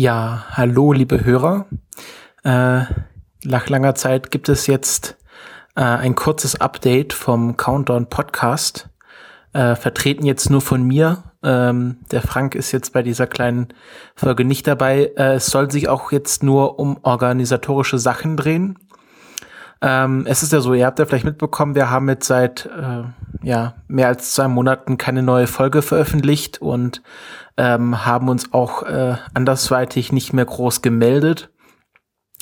Ja, hallo, liebe Hörer. Äh, nach langer Zeit gibt es jetzt äh, ein kurzes Update vom Countdown Podcast. Äh, vertreten jetzt nur von mir. Ähm, der Frank ist jetzt bei dieser kleinen Folge nicht dabei. Äh, es soll sich auch jetzt nur um organisatorische Sachen drehen. Ähm, es ist ja so, ihr habt ja vielleicht mitbekommen, wir haben jetzt seit äh, ja, mehr als zwei Monaten keine neue Folge veröffentlicht und ähm, haben uns auch äh, andersweitig nicht mehr groß gemeldet.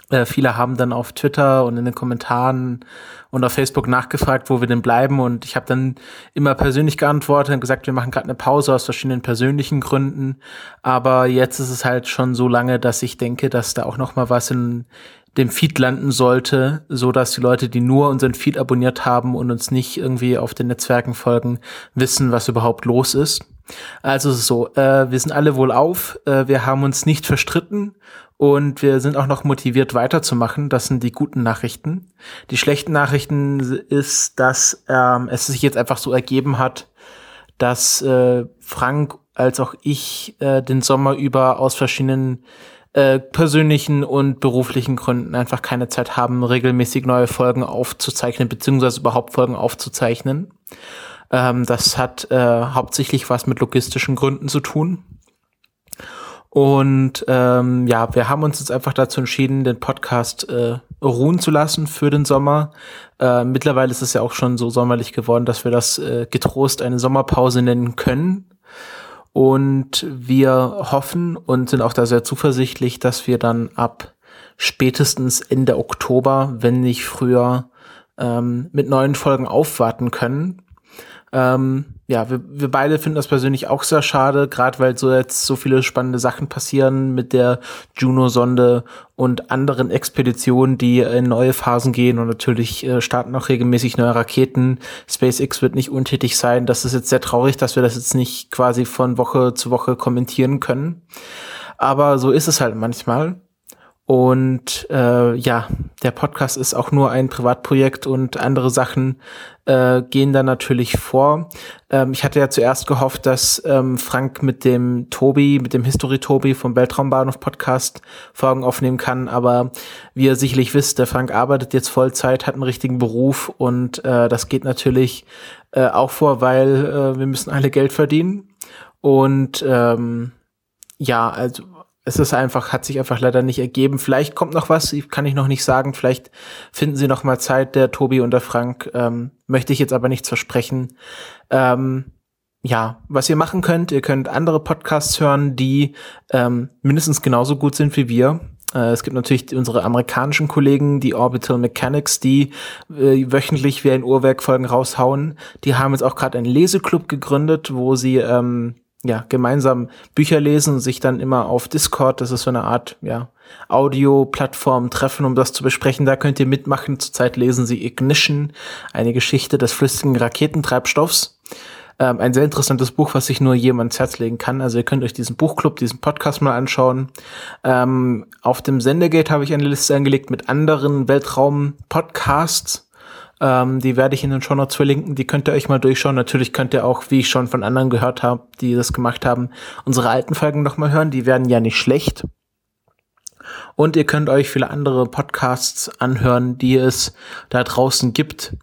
Äh, viele haben dann auf Twitter und in den Kommentaren und auf Facebook nachgefragt, wo wir denn bleiben. Und ich habe dann immer persönlich geantwortet und gesagt, wir machen gerade eine Pause aus verschiedenen persönlichen Gründen. Aber jetzt ist es halt schon so lange, dass ich denke, dass da auch noch mal was in dem Feed landen sollte, so dass die Leute, die nur unseren Feed abonniert haben und uns nicht irgendwie auf den Netzwerken folgen, wissen, was überhaupt los ist. Also so, äh, wir sind alle wohl auf, äh, wir haben uns nicht verstritten und wir sind auch noch motiviert weiterzumachen. Das sind die guten Nachrichten. Die schlechten Nachrichten ist, dass ähm, es sich jetzt einfach so ergeben hat, dass äh, Frank als auch ich äh, den Sommer über aus verschiedenen äh, persönlichen und beruflichen Gründen einfach keine Zeit haben, regelmäßig neue Folgen aufzuzeichnen, beziehungsweise überhaupt Folgen aufzuzeichnen. Ähm, das hat äh, hauptsächlich was mit logistischen Gründen zu tun. Und ähm, ja, wir haben uns jetzt einfach dazu entschieden, den Podcast äh, ruhen zu lassen für den Sommer. Äh, mittlerweile ist es ja auch schon so sommerlich geworden, dass wir das äh, getrost eine Sommerpause nennen können. Und wir hoffen und sind auch da sehr zuversichtlich, dass wir dann ab spätestens Ende Oktober, wenn nicht früher, ähm, mit neuen Folgen aufwarten können. Ähm, ja, wir, wir beide finden das persönlich auch sehr schade, gerade weil so jetzt so viele spannende Sachen passieren mit der Juno-Sonde und anderen Expeditionen, die in neue Phasen gehen und natürlich äh, starten auch regelmäßig neue Raketen. SpaceX wird nicht untätig sein. Das ist jetzt sehr traurig, dass wir das jetzt nicht quasi von Woche zu Woche kommentieren können. Aber so ist es halt manchmal. Und äh, ja, der Podcast ist auch nur ein Privatprojekt und andere Sachen äh, gehen da natürlich vor. Ähm, ich hatte ja zuerst gehofft, dass ähm, Frank mit dem Tobi, mit dem History Tobi vom Weltraumbahnhof Podcast Folgen aufnehmen kann, aber wie ihr sicherlich wisst, der Frank arbeitet jetzt Vollzeit, hat einen richtigen Beruf und äh, das geht natürlich äh, auch vor, weil äh, wir müssen alle Geld verdienen und ähm, ja, also es ist einfach, hat sich einfach leider nicht ergeben. Vielleicht kommt noch was, kann ich noch nicht sagen. Vielleicht finden sie noch mal Zeit, der Tobi und der Frank. Ähm, möchte ich jetzt aber nichts versprechen. Ähm, ja, was ihr machen könnt, ihr könnt andere Podcasts hören, die ähm, mindestens genauso gut sind wie wir. Äh, es gibt natürlich unsere amerikanischen Kollegen, die Orbital Mechanics, die äh, wöchentlich wie ein Uhrwerk Folgen raushauen. Die haben jetzt auch gerade einen Leseclub gegründet, wo sie ähm, ja, gemeinsam Bücher lesen und sich dann immer auf Discord, das ist so eine Art, ja, Audio-Plattform treffen, um das zu besprechen. Da könnt ihr mitmachen. Zurzeit lesen sie Ignition, eine Geschichte des flüssigen Raketentreibstoffs. Ähm, ein sehr interessantes Buch, was sich nur jemand ins Herz legen kann. Also ihr könnt euch diesen Buchclub, diesen Podcast mal anschauen. Ähm, auf dem Sendegate habe ich eine Liste angelegt mit anderen Weltraum-Podcasts ähm, die werde ich in den Show Notes verlinken. Die könnt ihr euch mal durchschauen. Natürlich könnt ihr auch, wie ich schon von anderen gehört habe, die das gemacht haben, unsere alten Folgen nochmal hören. Die werden ja nicht schlecht. Und ihr könnt euch viele andere Podcasts anhören, die es da draußen gibt.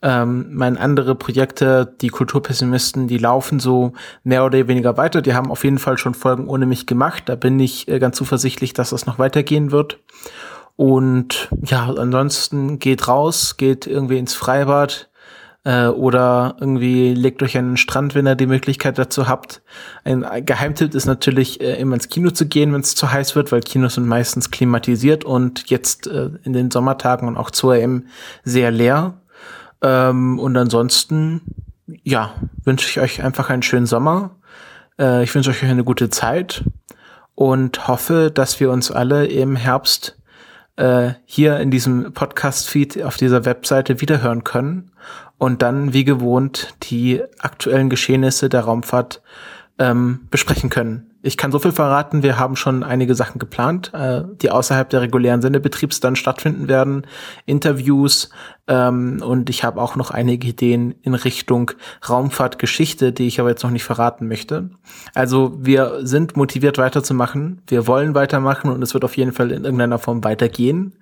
Ähm, meine andere Projekte, die Kulturpessimisten, die laufen so mehr oder weniger weiter. Die haben auf jeden Fall schon Folgen ohne mich gemacht. Da bin ich äh, ganz zuversichtlich, dass das noch weitergehen wird. Und ja, ansonsten geht raus, geht irgendwie ins Freibad äh, oder irgendwie legt euch an den Strand, wenn ihr die Möglichkeit dazu habt. Ein Geheimtipp ist natürlich, äh, immer ins Kino zu gehen, wenn es zu heiß wird, weil Kinos sind meistens klimatisiert und jetzt äh, in den Sommertagen und auch zur EM sehr leer. Ähm, und ansonsten, ja, wünsche ich euch einfach einen schönen Sommer. Äh, ich wünsche euch eine gute Zeit und hoffe, dass wir uns alle im Herbst äh, hier in diesem Podcast-Feed auf dieser Webseite wiederhören können und dann wie gewohnt die aktuellen Geschehnisse der Raumfahrt ähm, besprechen können. Ich kann so viel verraten, wir haben schon einige Sachen geplant, äh, die außerhalb der regulären Sendebetriebs dann stattfinden werden, Interviews ähm, und ich habe auch noch einige Ideen in Richtung Raumfahrtgeschichte, die ich aber jetzt noch nicht verraten möchte. Also wir sind motiviert weiterzumachen, wir wollen weitermachen und es wird auf jeden Fall in irgendeiner Form weitergehen.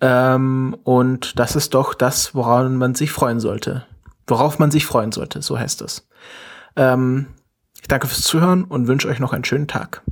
Ähm, und das ist doch das, woran man sich freuen sollte. Worauf man sich freuen sollte, so heißt es. Ähm, ich danke fürs Zuhören und wünsche euch noch einen schönen Tag.